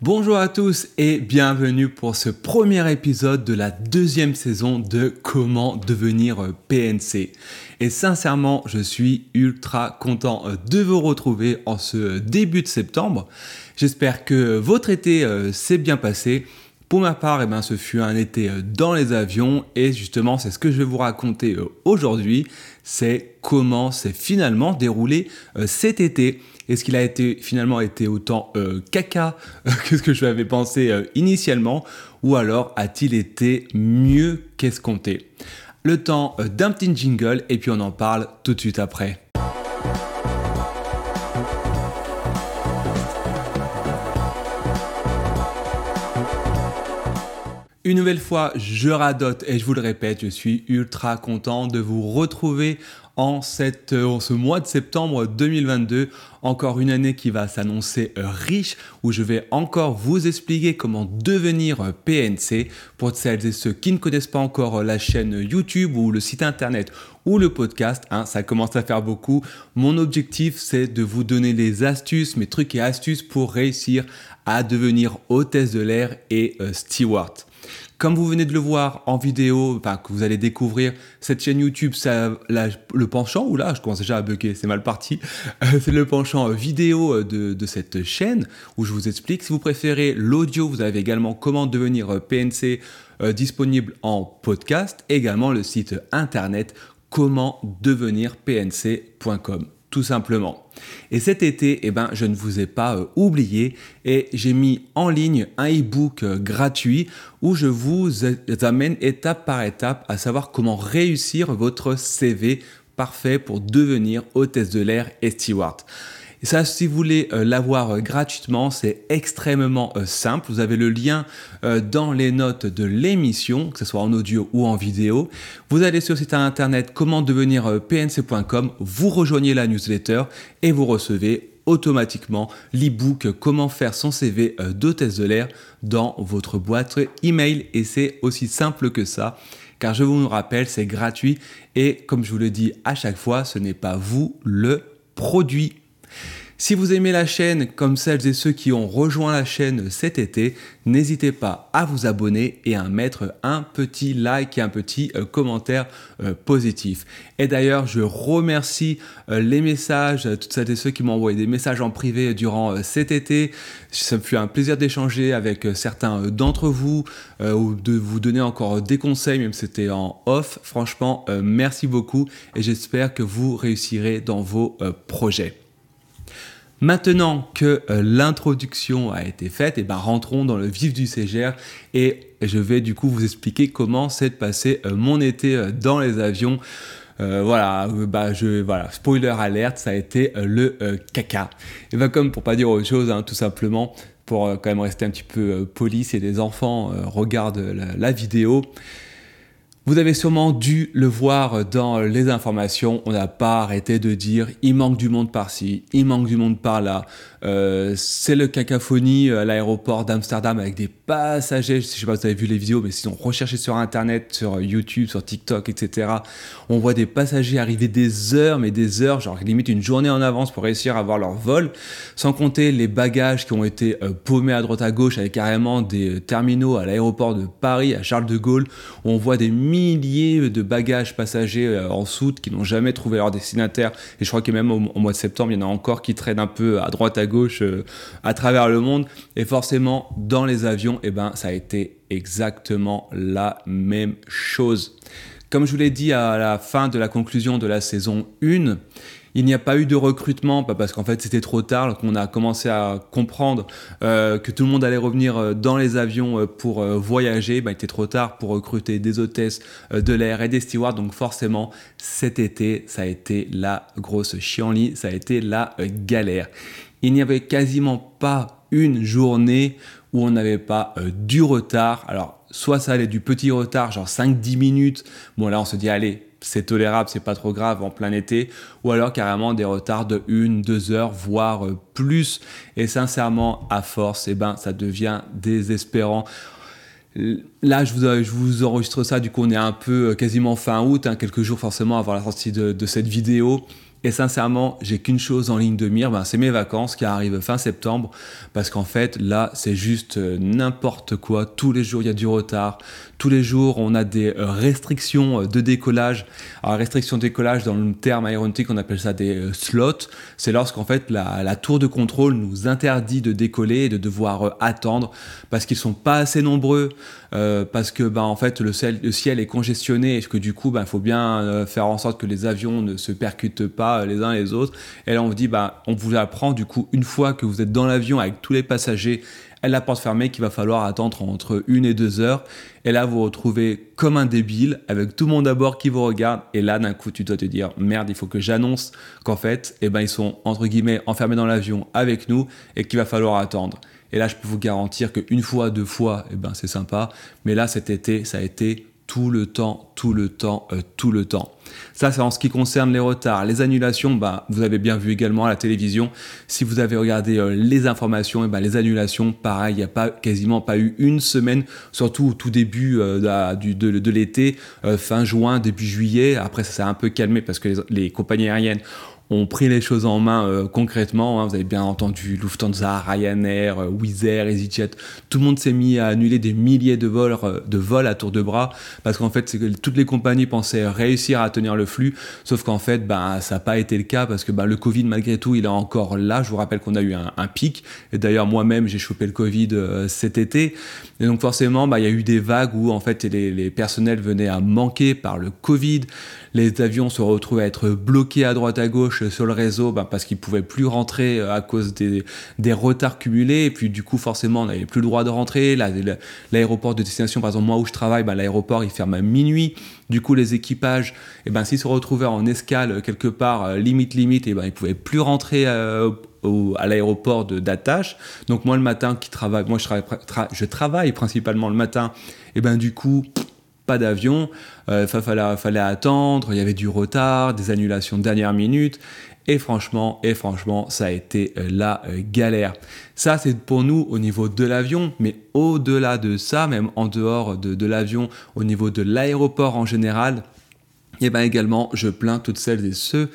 Bonjour à tous et bienvenue pour ce premier épisode de la deuxième saison de Comment devenir PNC. Et sincèrement, je suis ultra content euh, de vous retrouver en ce début de septembre. J'espère que votre été euh, s'est bien passé. Pour ma part, eh ben, ce fut un été euh, dans les avions et justement c'est ce que je vais vous raconter aujourd'hui, c'est comment s'est finalement déroulé cet été. Est-ce qu'il a été finalement été autant euh, caca euh, que ce que je l'avais pensé euh, initialement Ou alors a-t-il été mieux qu'escompté? Le temps d'un petit jingle et puis on en parle tout de suite après. Une nouvelle fois, je radote et je vous le répète, je suis ultra content de vous retrouver euh, en ce mois de septembre 2022. Encore une année qui va s'annoncer euh, riche, où je vais encore vous expliquer comment devenir euh, PNC pour celles et ceux qui ne connaissent pas encore la chaîne YouTube ou le site internet ou le podcast. Hein, ça commence à faire beaucoup. Mon objectif, c'est de vous donner les astuces, mes trucs et astuces pour réussir à devenir hôtesse de l'air et steward. Comme vous venez de le voir en vidéo, enfin que vous allez découvrir cette chaîne YouTube, ça, le penchant, ou là je commence déjà à bugger, c'est mal parti, euh, c'est le penchant vidéo euh, de, cette chaîne où je vous explique. Si vous préférez l'audio, vous avez également comment devenir euh, PNC disponible en podcast, également le site internet comment devenir pnc.com tout simplement. Et cet été, eh ben, je ne vous ai pas euh, oublié et j'ai mis en ligne un e-book euh, gratuit où je vous amène étape par étape à savoir comment réussir votre CV parfait pour devenir hôtesse de l'air et steward. Et ça, si vous voulez euh, l'avoir euh, gratuitement, c'est extrêmement euh, simple. Vous avez le lien dans les notes de l'émission, que ce soit en audio ou en vidéo. Vous allez sur le site internet comment devenir pnc.com, vous rejoignez la newsletter et vous recevez automatiquement l'e-book Comment faire son CV d'hôtesse de l'air dans votre boîte email. Et c'est aussi simple que ça car je vous rappelle, c'est gratuit et comme je vous le dis à chaque fois, ce n'est pas vous le produit. Si vous aimez la chaîne comme celles et ceux qui ont rejoint la chaîne cet été, n'hésitez pas à vous abonner et à mettre un petit like et un petit euh, commentaire euh, positif. Et d'ailleurs, je remercie euh, les messages, toutes celles et ceux qui m'ont envoyé des messages en privé durant cet été. Ça me fut un plaisir d'échanger avec certains d'entre vous ou de vous donner encore des conseils, même si c'était en off. Franchement, merci beaucoup et j'espère que vous réussirez dans vos projets. Maintenant que euh, l'introduction a été faite, eh ben rentrons dans le vif du CGR et je vais du coup vous expliquer comment s'est passé euh, mon été euh, dans les avions. voilà, bah je voilà, spoiler alerte, ça a été le caca. Et ben comme pour pas dire autre chose, hein, tout simplement pour quand même rester un petit peu poli, si des enfants regardent la vidéo. Vous avez sûrement dû le voir dans les informations, on n'a pas arrêté de dire il manque du monde par-ci, il manque du monde par-là. Euh, c'est le cacophonie à l'aéroport d'Amsterdam avec des passagers, je sais pas si vous avez vu les vidéos, mais si on recherché sur Internet, sur YouTube, sur TikTok, etc., on voit des passagers arriver des heures, mais des heures, genre limite une journée en avance pour réussir à avoir leur vol, sans compter les bagages qui ont été euh, paumés à droite à gauche avec carrément des terminaux à l'aéroport de Paris, à Charles de Gaulle, où on voit des milliers de bagages passagers euh, en soute qui n'ont jamais trouvé leur destinataire. Et je crois que même au, mois de septembre, il y en a encore qui traînent un peu à droite à gauche euh, à travers le monde. Et forcément, dans les avions, eh ben, ça a été exactement la même chose. Comme je vous l'ai dit à la fin de la conclusion de la saison 1, il n'y a pas eu de recrutement, parce qu'en fait c'était trop tard, qu'on a commencé à comprendre euh, que tout le monde allait revenir euh, dans les avions euh, pour voyager. Bah, il était trop tard pour recruter des hôtesses de l'air et des stewards. Donc forcément, cet été, ça a été la grosse chienlit, ça a été la galère. Il n'y avait quasiment pas une journée où on n'avait pas du retard. Alors, soit ça allait du petit retard, genre 5-10 minutes. Bon, là, on se dit, allez, c'est tolérable, c'est pas trop grave en plein été, ou alors carrément des retards de 1, 2 heures, voire euh, plus. Et sincèrement, à force, eh ben, ça devient désespérant. Là, je vous, je vous, enregistre ça, du coup, on est un peu euh, quasiment fin août, hein, quelques jours forcément avant la sortie de, cette vidéo. Et sincèrement, j'ai qu'une chose en ligne de mire, ben, c'est mes vacances qui arrivent fin septembre, parce qu'en fait, là, c'est juste euh, n'importe quoi. Tous les jours, il y a du retard. Tous les jours, on a des euh, restrictions euh, de décollage. Alors, restriction de décollage, dans le terme aéronautique, on appelle ça des slots. C'est lorsqu'en fait, la, tour de contrôle nous interdit de décoller et de devoir attendre, parce qu'ils sont pas assez nombreux, parce que, ben, en fait, le ciel, est congestionné, et que du coup, ben, il faut bien faire en sorte que les avions ne se percutent pas les uns les autres. Et là, on vous dit, bah, on vous apprend du coup, une fois que vous êtes dans l'avion avec tous les passagers, et la porte fermée, qu'il va falloir attendre entre une et deux heures. Et là, vous vous retrouvez comme un débile, avec tout le monde à bord qui vous regarde. Et là, d'un coup, tu dois te dire, merde, il faut que j'annonce qu'en fait, eh ben, ils sont, entre guillemets, enfermés dans l'avion avec nous et qu'il va falloir attendre. Et là, je peux vous garantir qu'une fois, deux fois, eh ben, c'est sympa. Mais là, cet été, ça a été tout le temps, tout le temps, euh, tout le temps. Ça, c'est en ce qui concerne les retards. Les annulations, bah, vous avez bien vu également à la télévision. Si vous avez regardé euh, les informations, ben, les annulations, pareil, il n'y a pas, quasiment pas eu une semaine, surtout au tout début euh, de, l'été, fin juin, début juillet. Après, ça s'est un peu calmé parce que les compagnies aériennes ont pris les choses en main euh, concrètement. Hein. vous avez bien entendu Lufthansa, Ryanair, euh, Wizz Air, EasyJet. Tout le monde s'est mis à annuler des milliers de vols, euh, de vols à tour de bras parce qu'en fait, toutes les compagnies pensaient réussir à tenir le flux, sauf qu'en fait, ben, ça n'a pas été le cas parce que ben, le Covid, malgré tout, il est encore là. Je vous rappelle qu'on a eu un, pic. Et d'ailleurs, moi-même, j'ai chopé le Covid cet été. Et donc, forcément, ben, il y a eu des vagues où en fait, les, les personnels venaient à manquer par le Covid. Les avions se retrouvaient à être bloqués à droite à gauche sur le réseau bah, parce qu'ils pouvaient plus rentrer euh, à cause des, retards cumulés. Et puis du coup, forcément, on n'avait plus le droit de rentrer. L'aéroport de destination, par exemple, moi où je travaille, bah, l'aéroport il ferme à minuit. Du coup, les équipages, et eh ben, s'ils se retrouvaient en escale euh, quelque part, euh, limite, limite, et eh ben, ils pouvaient plus rentrer à l'aéroport d'attache. Donc moi le matin qui travaille, moi je travaille, je travaille principalement le matin, et ben du coup pas d'avion, il euh, fallait, fallait attendre, il y avait du retard, des annulations de dernière minute. Et franchement, et franchement, ça a été euh, la euh, galère. Ça, c'est pour nous au niveau de l'avion, mais au-delà de ça, même en dehors de, l'avion, au niveau de l'aéroport en général, et eh bien également, je plains toutes celles et ceux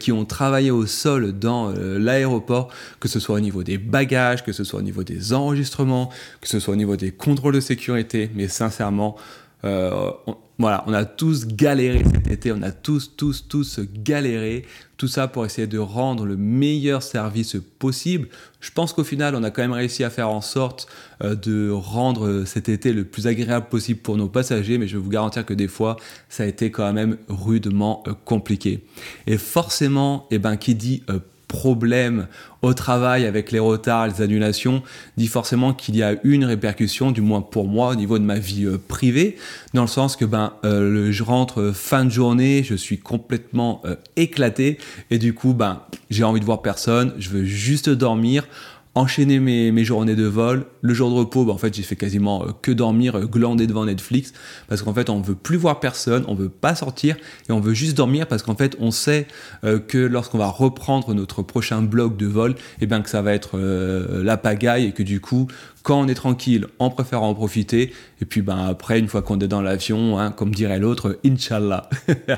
qui ont travaillé au sol dans l'aéroport, que ce soit au niveau des bagages, que ce soit au niveau des enregistrements, que ce soit au niveau des contrôles de sécurité. Mais sincèrement, on, voilà, on a tous galéré cet été, on a tous, tous, tous galéré. Tout ça pour essayer de rendre le meilleur service possible. Je pense qu'au final, on a quand même réussi à faire en sorte euh, de rendre cet été le plus agréable possible pour nos passagers, mais je vais vous garantir que des fois, ça a été quand même rudement euh, compliqué. Et forcément, eh ben, qui dit problème au travail avec les retards, les annulations, dit forcément qu'il y a une répercussion, du moins pour moi, au niveau de ma vie euh, privée, dans le sens que ben, euh, je rentre fin de journée, je suis complètement euh, éclaté, et du coup, ben, j'ai envie de voir personne, je veux juste dormir enchaîner mes, journées de vol. Le jour de repos, bah, en fait, j'ai fait quasiment euh, que dormir, euh, glander devant Netflix, parce qu'en fait, on veut plus voir personne, on veut pas sortir, et on veut juste dormir, parce qu'en fait, on sait euh, que lorsqu'on va reprendre notre prochain bloc de vol, eh bien que ça va être la pagaille, et que du coup, quand on est tranquille, on préfère en profiter. Et puis ben, après, une fois qu'on est dans l'avion, hein, comme dirait l'autre, Inch'Allah.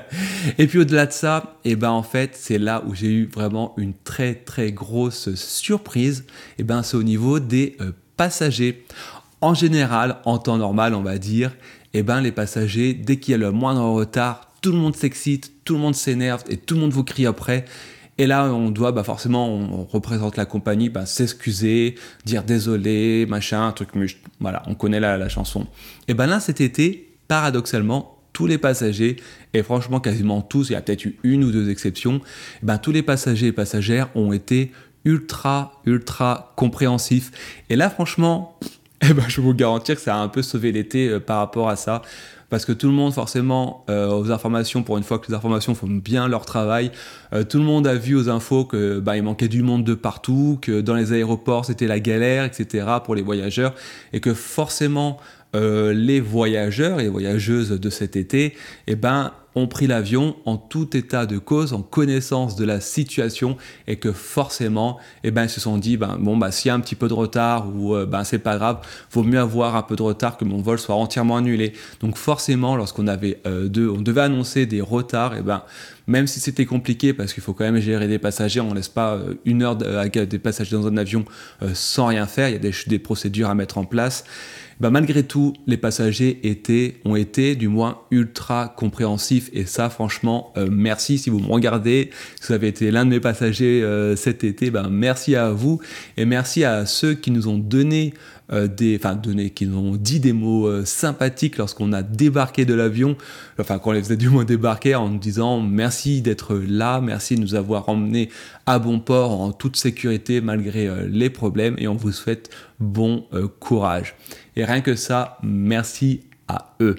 et puis au-delà de ça, et eh ben, en fait, c'est là où j'ai eu vraiment une très très grosse surprise. Et ben, c'est au niveau des euh, passagers. En général, en temps normal, on va dire, et ben, les passagers, dès qu'il y a le moindre retard, tout le monde s'excite, tout le monde s'énerve et tout le monde vous crie après. Et là, on doit, bah forcément, on représente la compagnie, bah, s'excuser, dire désolé, machin, truc, voilà, on connaît la, la chanson. Et ben là, cet été, paradoxalement, tous les passagers, et franchement quasiment tous, il y a peut-être eu une ou deux exceptions, ben tous les passagers et passagères ont été ultra, ultra compréhensifs. Et là, franchement, eh ben, je vous garantir que ça a un peu sauvé l'été euh, par rapport à ça parce que tout le monde forcément euh, aux informations, pour une fois que les informations font bien leur travail, euh, tout le monde a vu aux infos que bah, il manquait du monde de partout, que dans les aéroports c'était la galère, etc. pour les voyageurs, et que forcément euh, les voyageurs et voyageuses de cet été, eh ben ont pris l'avion en tout état de cause, en connaissance de la situation et que forcément, eh ben, ils se sont dit, ben, bon, bah, s'il y a un petit peu de retard ou euh, ben, c'est pas grave, vaut mieux avoir un peu de retard que mon vol soit entièrement annulé. Donc forcément, lorsqu'on avait euh, deux, on devait annoncer des retards, et eh ben, même si c'était compliqué parce qu'il faut quand même gérer des passagers, on ne laisse pas euh, une heure des passagers dans un avion sans rien faire, il y a des, des procédures à mettre en place. Bah, malgré tout, les passagers étaient, ont été du moins ultra compréhensifs. Et ça, franchement, euh, merci si vous me regardez, si vous avez été l'un de mes passagers euh, cet été, ben, merci à vous. Et merci à ceux qui nous ont donné euh, des, enfin donné, qui nous ont dit des mots sympathiques lorsqu'on a débarqué de l'avion, enfin qu'on les faisait du moins débarquer en nous disant merci d'être là, merci de nous avoir emmenés à bon port en toute sécurité malgré les problèmes et on vous souhaite bon courage. Et rien que ça, merci à eux.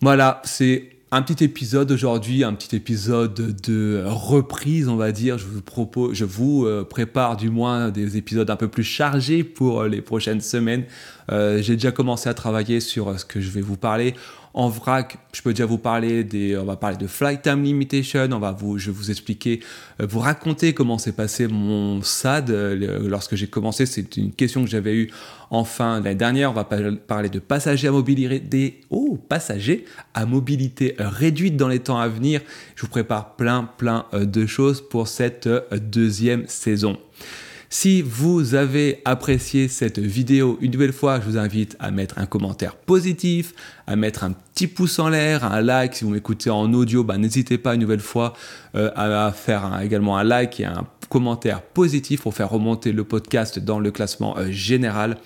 Voilà, c'est un petit épisode aujourd'hui, un petit épisode de reprise, on va dire. Je vous propose, je vous euh, prépare du moins des épisodes un peu plus chargés pour euh, les prochaines semaines. Euh, j'ai déjà commencé à travailler sur ce que je vais vous parler. En vrac, je peux déjà vous parler des, on va parler de flight time limitation, on va vous, je vais vous expliquer, euh, vous raconter comment s'est passé mon SAD euh, lorsque j'ai commencé. C'est une question que j'avais eue en fin l'année dernière. On va parler de passagers à mobilité, oh, passagers à mobilité réduite dans les temps à venir. Je vous prépare plein, plein euh, de choses pour cette deuxième saison. Si vous avez apprécié cette vidéo une nouvelle fois, je vous invite à mettre un commentaire positif, à mettre un petit pouce en l'air, un like. Si vous m'écoutez en audio, bah, n'hésitez pas une nouvelle fois euh, à faire également un like et un commentaire positif pour faire remonter le podcast dans le classement euh, général.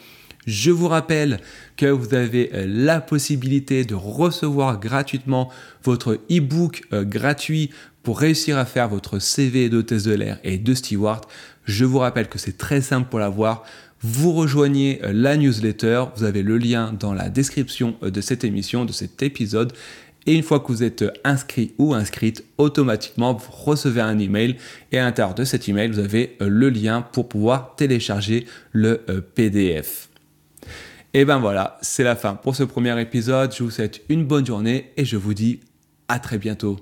Je vous rappelle que vous avez euh, la possibilité de recevoir gratuitement votre e-book gratuit pour réussir à faire votre CV d'hôtesse de l'air et de steward. Je vous rappelle que c'est très simple pour l'avoir. Vous rejoignez euh, la newsletter, vous avez le lien dans la description euh, de cette émission, de cet épisode. Et une fois que vous êtes euh, inscrit ou inscrite, automatiquement, vous recevez un email. Et à l'intérieur de cet email, vous avez le lien pour pouvoir télécharger le PDF. Et ben voilà, c'est la fin pour ce premier épisode. Je vous souhaite une bonne journée et je vous dis à très bientôt.